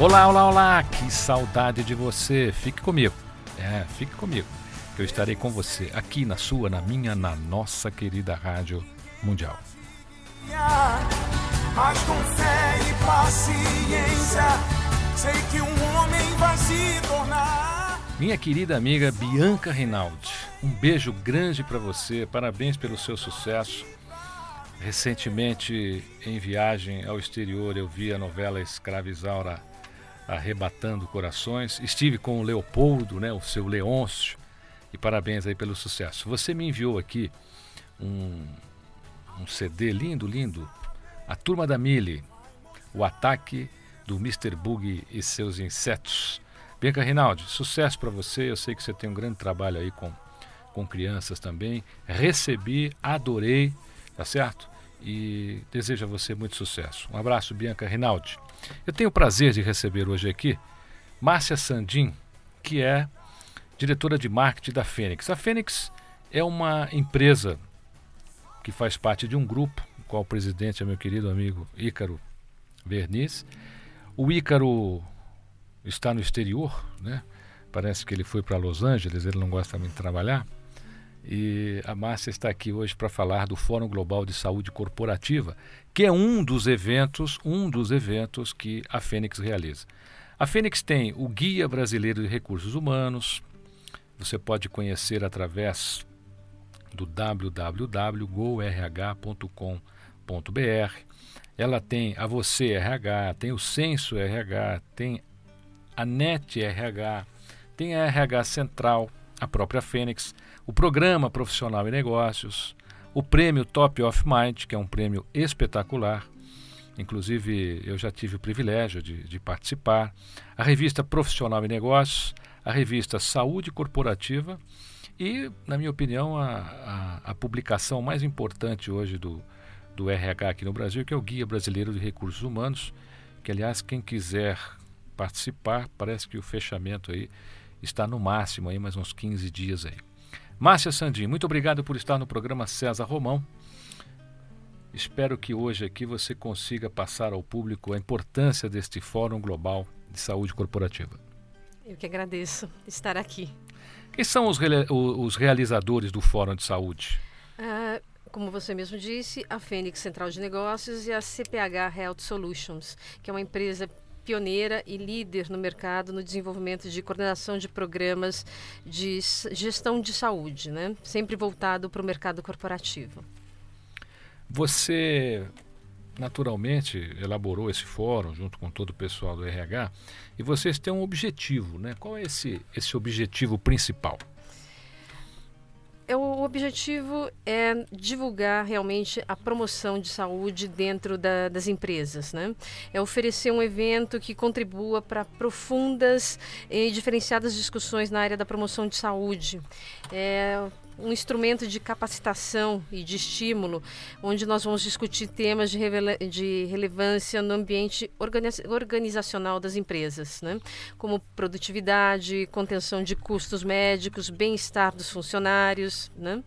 Olá, olá, olá! Que saudade de você! Fique comigo. É, fique comigo. que Eu estarei com você aqui na sua, na minha, na nossa querida Rádio Mundial. Mas com fé e paciência, sei que um homem vai se tornar. Minha querida amiga Bianca Reinaldi, um beijo grande para você, parabéns pelo seu sucesso. Recentemente, em viagem ao exterior, eu vi a novela Escravizaura arrebatando corações. Estive com o Leopoldo, né, o seu Leôncio, e parabéns aí pelo sucesso. Você me enviou aqui um, um CD lindo, lindo. A Turma da Mille, o ataque do Mr. Bug e seus insetos. Bianca Rinaldi, sucesso para você. Eu sei que você tem um grande trabalho aí com, com crianças também. Recebi, adorei, tá certo? E desejo a você muito sucesso. Um abraço, Bianca Rinaldi. Eu tenho o prazer de receber hoje aqui Márcia Sandim, que é diretora de marketing da Fênix. A Fênix é uma empresa que faz parte de um grupo, o qual o presidente é meu querido amigo Ícaro Verniz. O Ícaro está no exterior, né? Parece que ele foi para Los Angeles, ele não gosta muito de trabalhar. E a Márcia está aqui hoje para falar do Fórum Global de Saúde Corporativa, que é um dos eventos, um dos eventos que a Fênix realiza. A Fênix tem o Guia Brasileiro de Recursos Humanos. Você pode conhecer através do www.gorh.com.br. Ela tem a Você RH, tem o Censo RH, tem a NET RH, tem a RH Central, a própria Fênix, o Programa Profissional e Negócios, o Prêmio Top of Mind, que é um prêmio espetacular. Inclusive, eu já tive o privilégio de, de participar. A revista Profissional e Negócios, a revista Saúde Corporativa e, na minha opinião, a, a, a publicação mais importante hoje do, do RH aqui no Brasil, que é o Guia Brasileiro de Recursos Humanos, que, aliás, quem quiser participar, parece que o fechamento aí está no máximo aí mais uns 15 dias aí. Márcia Sandim, muito obrigado por estar no programa César Romão. Espero que hoje aqui você consiga passar ao público a importância deste Fórum Global de Saúde Corporativa. Eu que agradeço estar aqui. Quem são os, os realizadores do Fórum de Saúde? Ah, como você mesmo disse, a Fênix Central de Negócios e a CPH Health Solutions, que é uma empresa pioneira e líder no mercado no desenvolvimento de coordenação de programas de gestão de saúde, né? sempre voltado para o mercado corporativo. Você naturalmente elaborou esse fórum junto com todo o pessoal do RH e vocês têm um objetivo, né? Qual é esse, esse objetivo principal? É, o objetivo é divulgar realmente a promoção de saúde dentro da, das empresas. Né? É oferecer um evento que contribua para profundas e diferenciadas discussões na área da promoção de saúde. É, um instrumento de capacitação e de estímulo, onde nós vamos discutir temas de, de relevância no ambiente organizacional das empresas, né? como produtividade, contenção de custos médicos, bem-estar dos funcionários, né?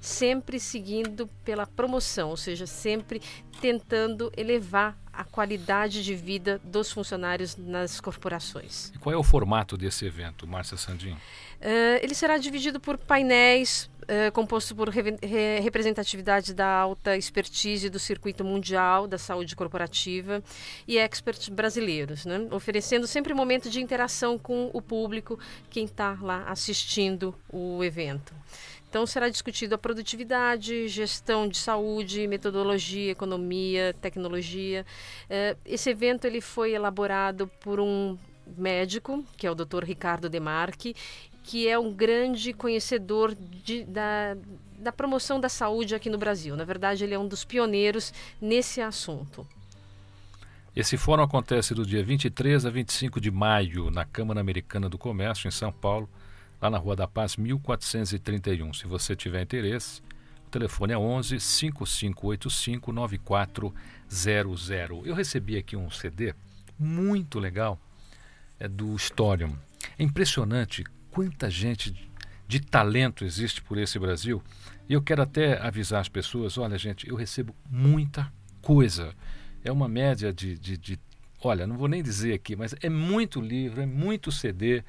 sempre seguindo pela promoção, ou seja, sempre tentando elevar a qualidade de vida dos funcionários nas corporações. E qual é o formato desse evento, Márcia Sandin? Uh, ele será dividido por painéis uh, composto por re re representatividade da alta expertise do circuito mundial da saúde corporativa e experts brasileiros, né? oferecendo sempre um momento de interação com o público, quem está lá assistindo o evento. Então será discutido a produtividade, gestão de saúde, metodologia, economia, tecnologia. Uh, esse evento ele foi elaborado por um médico, que é o Dr. Ricardo Demarque, que é um grande conhecedor de, da, da promoção da saúde aqui no Brasil. Na verdade, ele é um dos pioneiros nesse assunto. Esse fórum acontece do dia 23 a 25 de maio na Câmara Americana do Comércio, em São Paulo lá na Rua da Paz, 1431. Se você tiver interesse, o telefone é 11 5585 9400. Eu recebi aqui um CD muito legal, é do Storium. É impressionante quanta gente de talento existe por esse Brasil. E eu quero até avisar as pessoas: olha, gente, eu recebo muita coisa. É uma média de, de, de olha, não vou nem dizer aqui, mas é muito livro, é muito CD.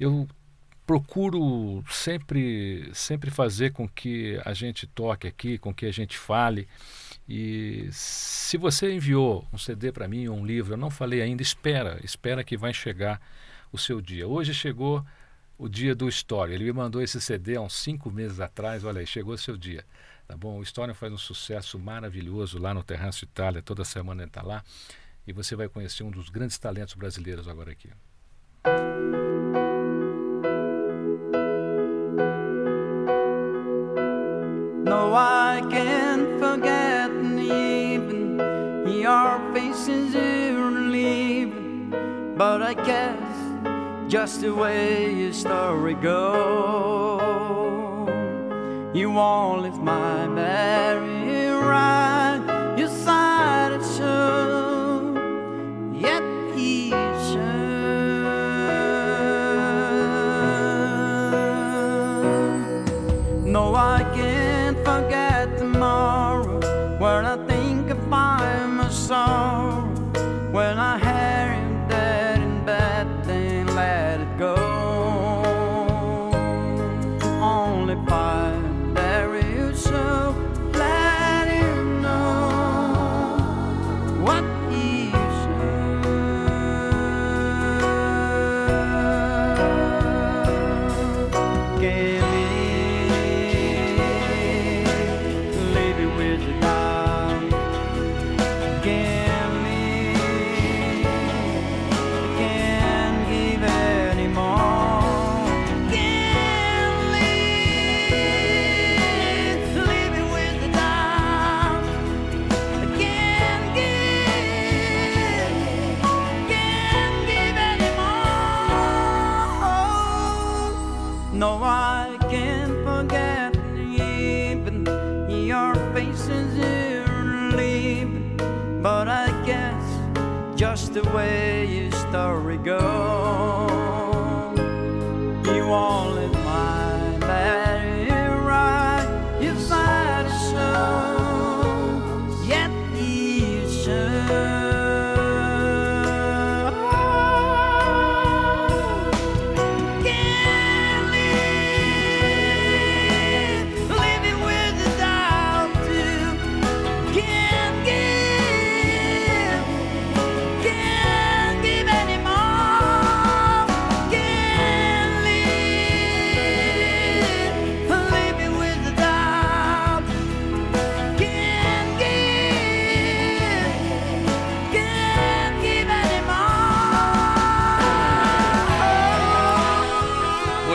Eu procuro sempre sempre fazer com que a gente toque aqui, com que a gente fale. E se você enviou um CD para mim ou um livro, eu não falei ainda, espera, espera que vai chegar o seu dia. Hoje chegou o dia do História. Ele me mandou esse CD há uns cinco meses atrás. Olha aí, chegou seu dia. Tá bom? O História faz um sucesso maravilhoso lá no Terraço Itália. Toda semana ele está lá. E você vai conhecer um dos grandes talentos brasileiros agora aqui. No, I can't forget even your faces you're leaving, but I guess just the way your story goes, you won't leave my Mary right, just the way your story goes,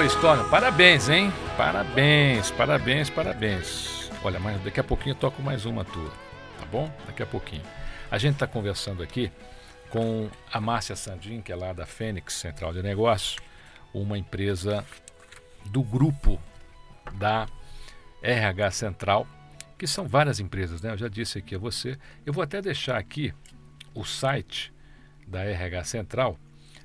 Estônio, parabéns, hein? Parabéns, parabéns, parabéns. Olha, mas daqui a pouquinho eu toco mais uma tua, tá bom? Daqui a pouquinho. A gente está conversando aqui com a Márcia Sandin, que é lá da Fênix Central de Negócios, uma empresa do grupo da RH Central, que são várias empresas, né? Eu já disse aqui a você. Eu vou até deixar aqui o site da RH Central.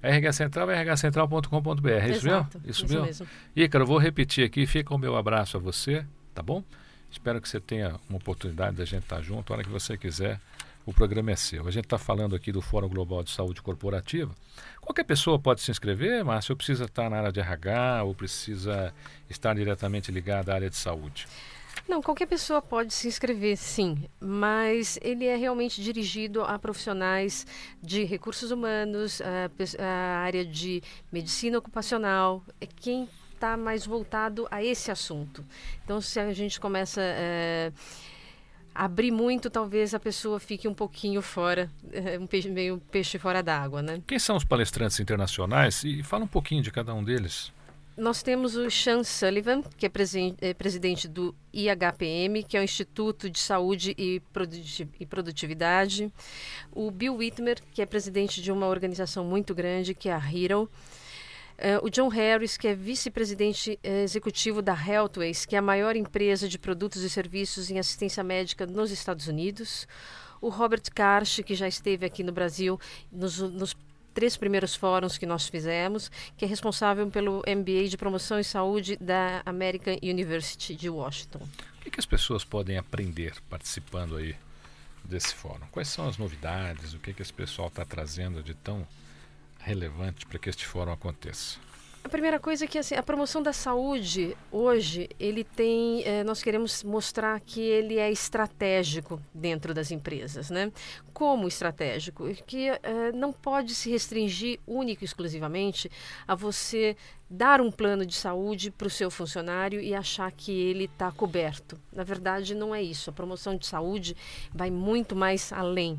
RH Central é rhcentral.com.br, é isso mesmo? Isso, mesmo. mesmo. Ícaro, eu vou repetir aqui, fica o meu abraço a você, tá bom? Espero que você tenha uma oportunidade da gente estar junto, a hora que você quiser, o programa é seu. A gente está falando aqui do Fórum Global de Saúde Corporativa. Qualquer pessoa pode se inscrever, Márcio, ou precisa estar na área de RH, ou precisa estar diretamente ligada à área de saúde? Não, qualquer pessoa pode se inscrever, sim, mas ele é realmente dirigido a profissionais de recursos humanos, a, a área de medicina ocupacional, é quem está mais voltado a esse assunto. Então, se a gente começa é, abrir muito, talvez a pessoa fique um pouquinho fora, é, um peixe, meio peixe fora d'água, né? Quem são os palestrantes internacionais? E fala um pouquinho de cada um deles nós temos o Sean Sullivan, que é, é, presidente do IHPM, que é o Instituto de Saúde e, Produtividade. O Bill Whitmer, que é presidente de uma organização muito grande, que é a Hero. Uh, o John Harris, que é vice-presidente uh, executivo da Healthways, que é a maior empresa de produtos e serviços em assistência médica nos Estados Unidos. O Robert Karsh, que já esteve aqui no Brasil nos, nos três primeiros fóruns que nós fizemos, que é responsável pelo MBA de Promoção e Saúde da American University de Washington. O que, que as pessoas podem aprender participando aí desse fórum? Quais são as novidades? O que, que esse pessoal está trazendo de tão relevante para que este fórum aconteça? A primeira coisa é que assim, a promoção da saúde hoje ele tem, eh, nós queremos mostrar que ele é estratégico dentro das empresas, né? Como estratégico, que eh, não pode se restringir única e exclusivamente a você dar um plano de saúde para o seu funcionário e achar que ele está coberto. Na verdade, não é isso. A promoção de saúde vai muito mais além.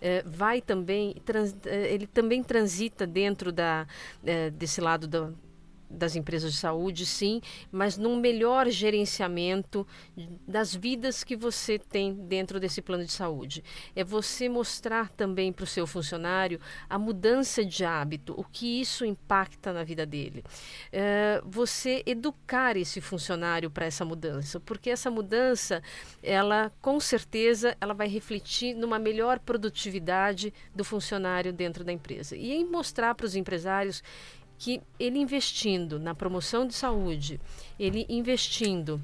É, vai também, trans, é, ele também transita dentro da, é, desse lado da das empresas de saúde, sim, mas num melhor gerenciamento das vidas que você tem dentro desse plano de saúde. É você mostrar também para o seu funcionário a mudança de hábito, o que isso impacta na vida dele. É, você educar esse funcionário para essa mudança, porque essa mudança, ela com certeza, ela vai refletir numa melhor produtividade do funcionário dentro da empresa. E em mostrar para os empresários que ele investindo na promoção de saúde, ele investindo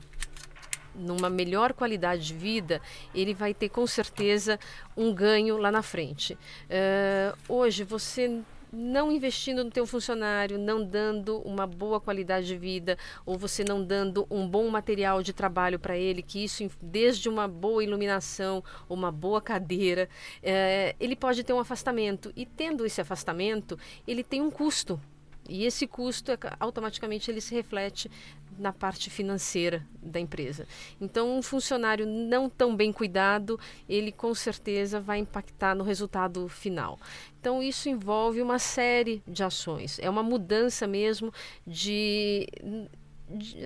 numa melhor qualidade de vida, ele vai ter com certeza um ganho lá na frente. Uh, hoje, você não investindo no teu funcionário, não dando uma boa qualidade de vida, ou você não dando um bom material de trabalho para ele, que isso, desde uma boa iluminação, uma boa cadeira, é, ele pode ter um afastamento. E tendo esse afastamento, ele tem um custo e esse custo é, automaticamente ele se reflete na parte financeira da empresa. Então, um funcionário não tão bem cuidado, ele com certeza vai impactar no resultado final. Então, isso envolve uma série de ações. É uma mudança mesmo de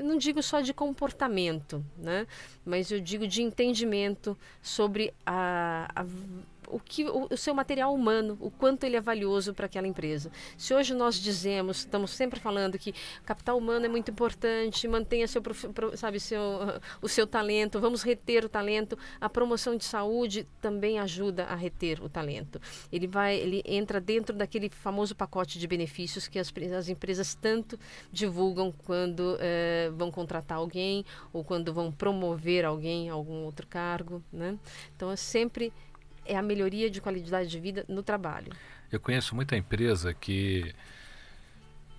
não digo só de comportamento, né? mas eu digo de entendimento sobre a, a o, que, o, o, seu material humano, o quanto ele é valioso para aquela empresa. Se hoje nós dizemos, estamos sempre falando que capital humano é muito importante, mantenha seu, sabe, seu, o seu talento, vamos reter o talento, a promoção de saúde também ajuda a reter o talento. Ele vai, ele entra dentro daquele famoso pacote de benefícios que as, as empresas tanto divulgam quando eh, vão contratar alguém ou quando vão promover alguém a algum outro cargo, né? Então é sempre é a melhoria de qualidade de vida no trabalho. Eu conheço muita empresa que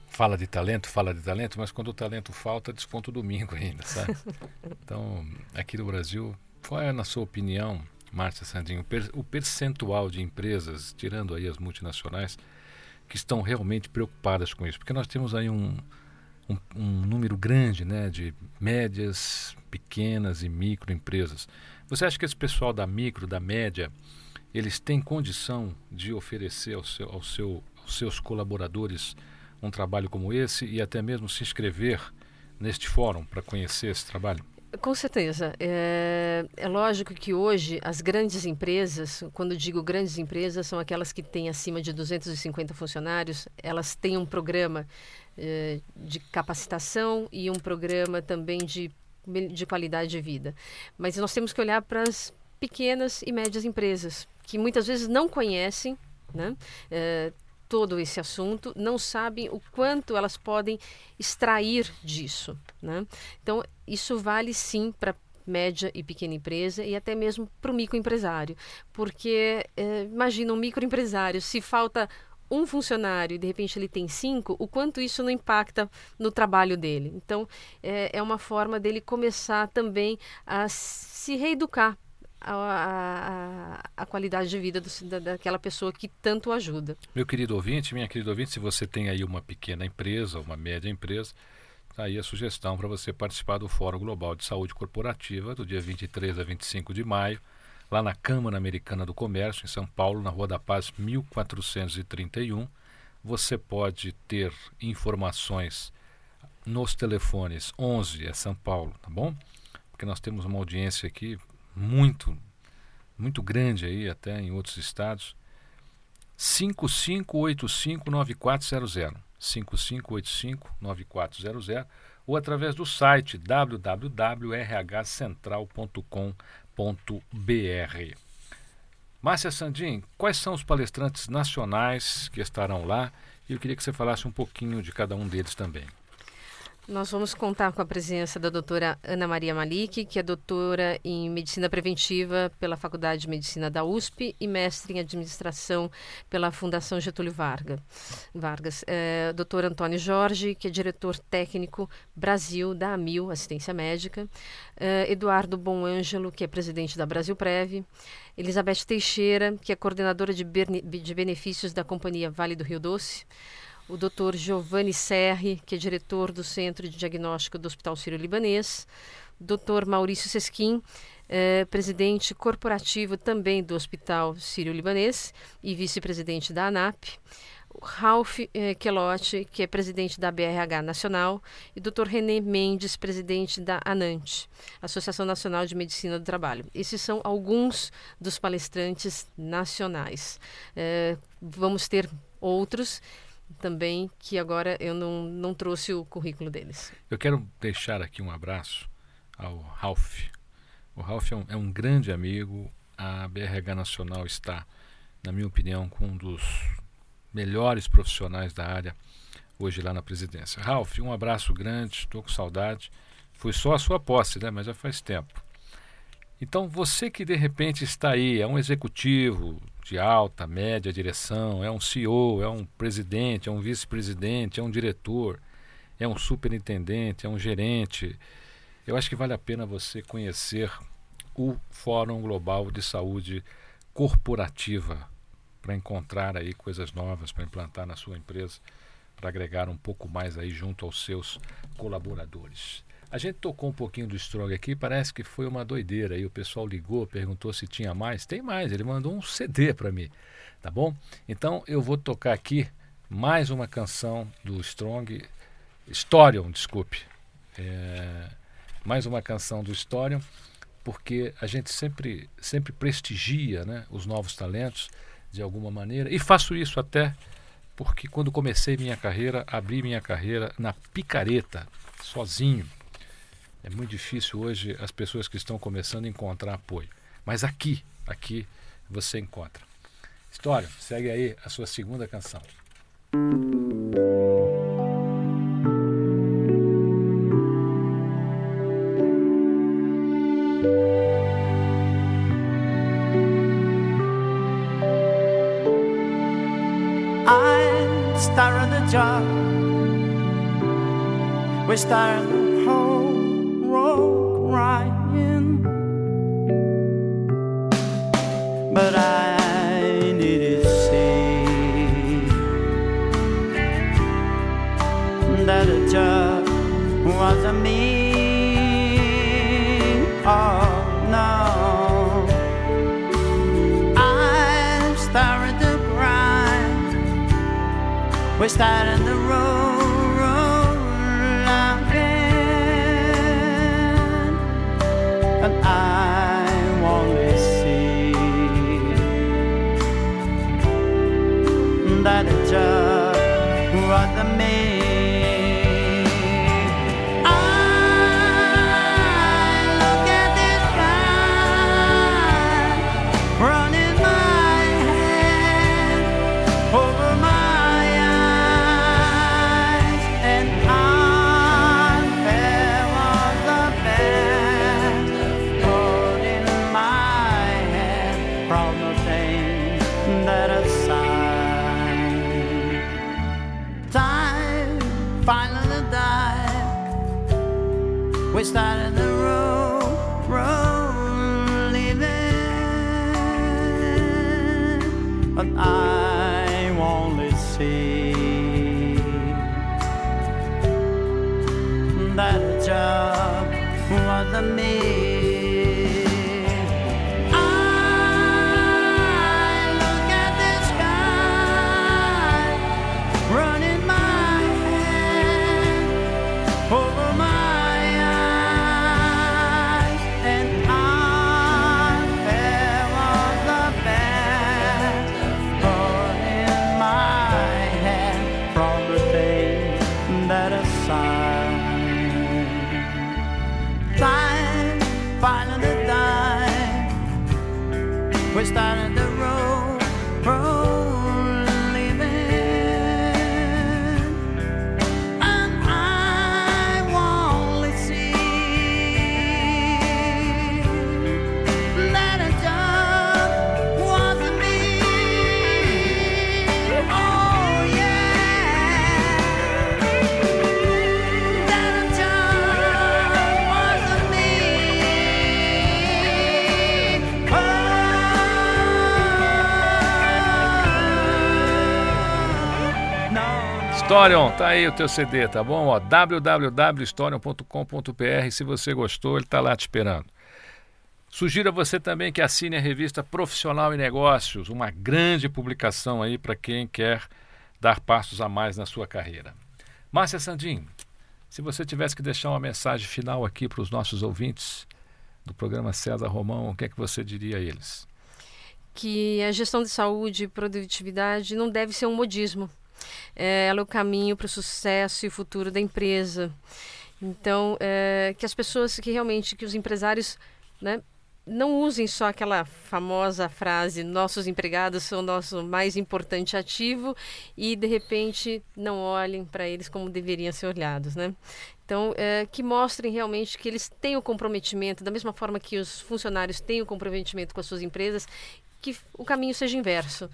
fala de talento, fala de talento, mas quando o talento falta, desconta o domingo ainda, sabe? então, aqui no Brasil, qual é, na sua opinião, Márcia Sandinho, o percentual de empresas, tirando aí as multinacionais, que estão realmente preocupadas com isso? Porque nós temos aí um, um, um número grande né, de médias, pequenas e microempresas. Você acha que esse pessoal da micro, da média, eles têm condição de oferecer ao seu, ao seu, aos seus colaboradores um trabalho como esse e até mesmo se inscrever neste fórum para conhecer esse trabalho? Com certeza. É, é, lógico que hoje as grandes empresas, quando digo grandes empresas, são aquelas que têm acima de 250 funcionários, elas têm um programa é, de capacitação e um programa também de, de qualidade de vida. Mas nós temos que olhar para as pequenas e médias empresas, que muitas vezes não conhecem né? É, todo esse assunto, não sabem o quanto elas podem extrair disso. Né? Então, isso vale sim para média e pequena empresa e até mesmo para o microempresário. Porque, é, imagina um microempresário, se falta um funcionário e de repente ele tem cinco, o quanto isso não impacta no trabalho dele. Então, é, é uma forma dele começar também a se reeducar a, a, a, qualidade de vida do, da, daquela pessoa que tanto ajuda. Meu querido ouvinte, minha querida ouvinte, se você tem aí uma pequena empresa, uma média empresa, tá aí a sugestão para você participar do Fórum Global de Saúde Corporativa do dia 23 a 25 de maio, lá na Câmara Americana do Comércio, em São Paulo, na Rua da Paz 1431. Você pode ter informações nos telefones 11 é São Paulo, tá bom? Porque nós temos uma audiência aqui muito, muito grande aí, até em outros estados. 5585-9400. 5585-9400 ou através do site www.rhcentral.com.br. Márcia Sandim, quais são os palestrantes nacionais que estarão lá? E eu queria que você falasse um pouquinho de cada um deles também. Nós vamos contar com a presença da doutora Ana Maria Malik, que é doutora em Medicina Preventiva pela Faculdade de Medicina da USP e mestre em Administração pela Fundação Getúlio Vargas. Vargas. É, doutor Antônio Jorge, que é diretor técnico Brasil da AMIL, Assistência Médica. É, Eduardo Bom Ângelo, que é presidente da Brasil Prev. Elizabeth Teixeira, que é coordenadora de, de benefícios da Companhia Vale do Rio Doce o Dr. Giovanni Serri, que é diretor do Centro de Diagnóstico do Hospital Sírio-Libanês, Dr. Maurício Sesquim, eh, presidente corporativo também do Hospital Sírio-Libanês e vice-presidente da ANAP, Ralph eh, que é presidente da BRH Nacional, e Dr. René Mendes, presidente da ANANT, Associação Nacional de Medicina do Trabalho. Esses são alguns dos palestrantes nacionais. Eh, vamos ter outros também que agora eu não, não trouxe o currículo deles. Eu quero deixar aqui um abraço ao Ralph. O Ralph é um, é um grande amigo. A BRH Nacional está, na minha opinião, com um dos melhores profissionais da área hoje lá na presidência. Ralph, um abraço grande, estou com saudade. Foi só a sua posse, né? mas já faz tempo. Então, você que de repente está aí, é um executivo, de alta, média direção, é um CEO, é um presidente, é um vice-presidente, é um diretor, é um superintendente, é um gerente. Eu acho que vale a pena você conhecer o Fórum Global de Saúde Corporativa para encontrar aí coisas novas para implantar na sua empresa, para agregar um pouco mais aí junto aos seus colaboradores. A gente tocou um pouquinho do Strong aqui, parece que foi uma doideira. Aí o pessoal ligou, perguntou se tinha mais. Tem mais, ele mandou um CD para mim, tá bom? Então eu vou tocar aqui mais uma canção do Strong, Storion, desculpe. É, mais uma canção do Storion, porque a gente sempre, sempre prestigia né, os novos talentos de alguma maneira. E faço isso até porque quando comecei minha carreira, abri minha carreira na picareta, sozinho é muito difícil hoje as pessoas que estão começando encontrar apoio. Mas aqui, aqui você encontra. História, segue aí a sua segunda canção. I'm starting the job. We're starting the home. Crying, but I needed to say that a job was a me. Oh no, I'm to cry. We're starting no. Storion, tá aí o teu CD, tá bom? Www.storion.com.br. Se você gostou, ele tá lá te esperando. Sugiro a você também que assine a revista Profissional e Negócios, uma grande publicação aí para quem quer dar passos a mais na sua carreira. Márcia Sandin, se você tivesse que deixar uma mensagem final aqui para os nossos ouvintes do programa César Romão, o que é que você diria a eles? que a gestão de saúde e produtividade não deve ser um modismo. É, ela é o caminho para o sucesso e futuro da empresa. Então, é, que as pessoas, que realmente, que os empresários, né, não usem só aquela famosa frase nossos empregados são nosso mais importante ativo e de repente não olhem para eles como deveriam ser olhados, né? Então, é, que mostrem realmente que eles têm o comprometimento, da mesma forma que os funcionários têm o comprometimento com as suas empresas, que o caminho seja inverso,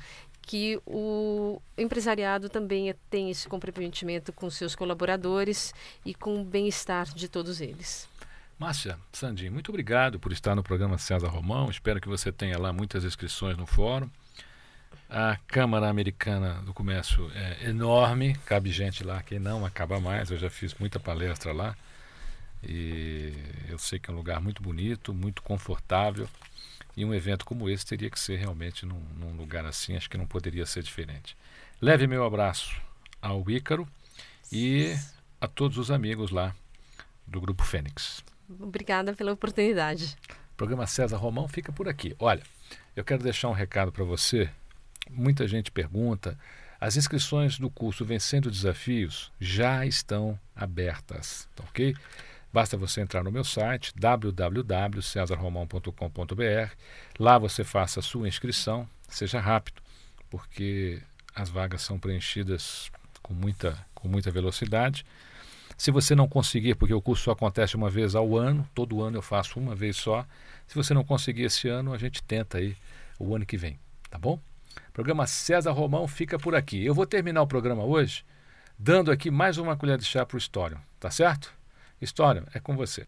que o empresariado também tenha esse comprometimento com seus colaboradores e com o bem-estar de todos eles. Márcia, Sandin, muito obrigado por estar no programa César Romão. Espero que você tenha lá muitas inscrições no fórum. A Câmara Americana do Comércio é enorme, cabe gente lá que não acaba mais. Eu já fiz muita palestra lá e eu sei que é um lugar muito bonito, muito confortável. E um evento como esse teria que ser realmente num, num lugar assim, acho que não poderia ser diferente. Leve meu abraço ao Ícaro e a todos os amigos lá do Grupo Fênix. Obrigada pela oportunidade. O programa César Romão fica por aqui. Olha, eu quero deixar um recado para você. Muita gente pergunta. As inscrições do curso Vencendo Desafios já estão abertas, tá ok? Basta você entrar no meu site www.cesarromão.com.br. Lá você faça a sua inscrição, seja rápido, porque as vagas são preenchidas com muita, com muita velocidade. Se você não conseguir, porque o curso só acontece uma vez ao ano, todo ano eu faço uma vez só. Se você não conseguir esse ano, a gente tenta aí o ano que vem, tá bom? O programa César Romão fica por aqui. Eu vou terminar o programa hoje dando aqui mais uma colher de chá para o História, tá certo? História, é com você.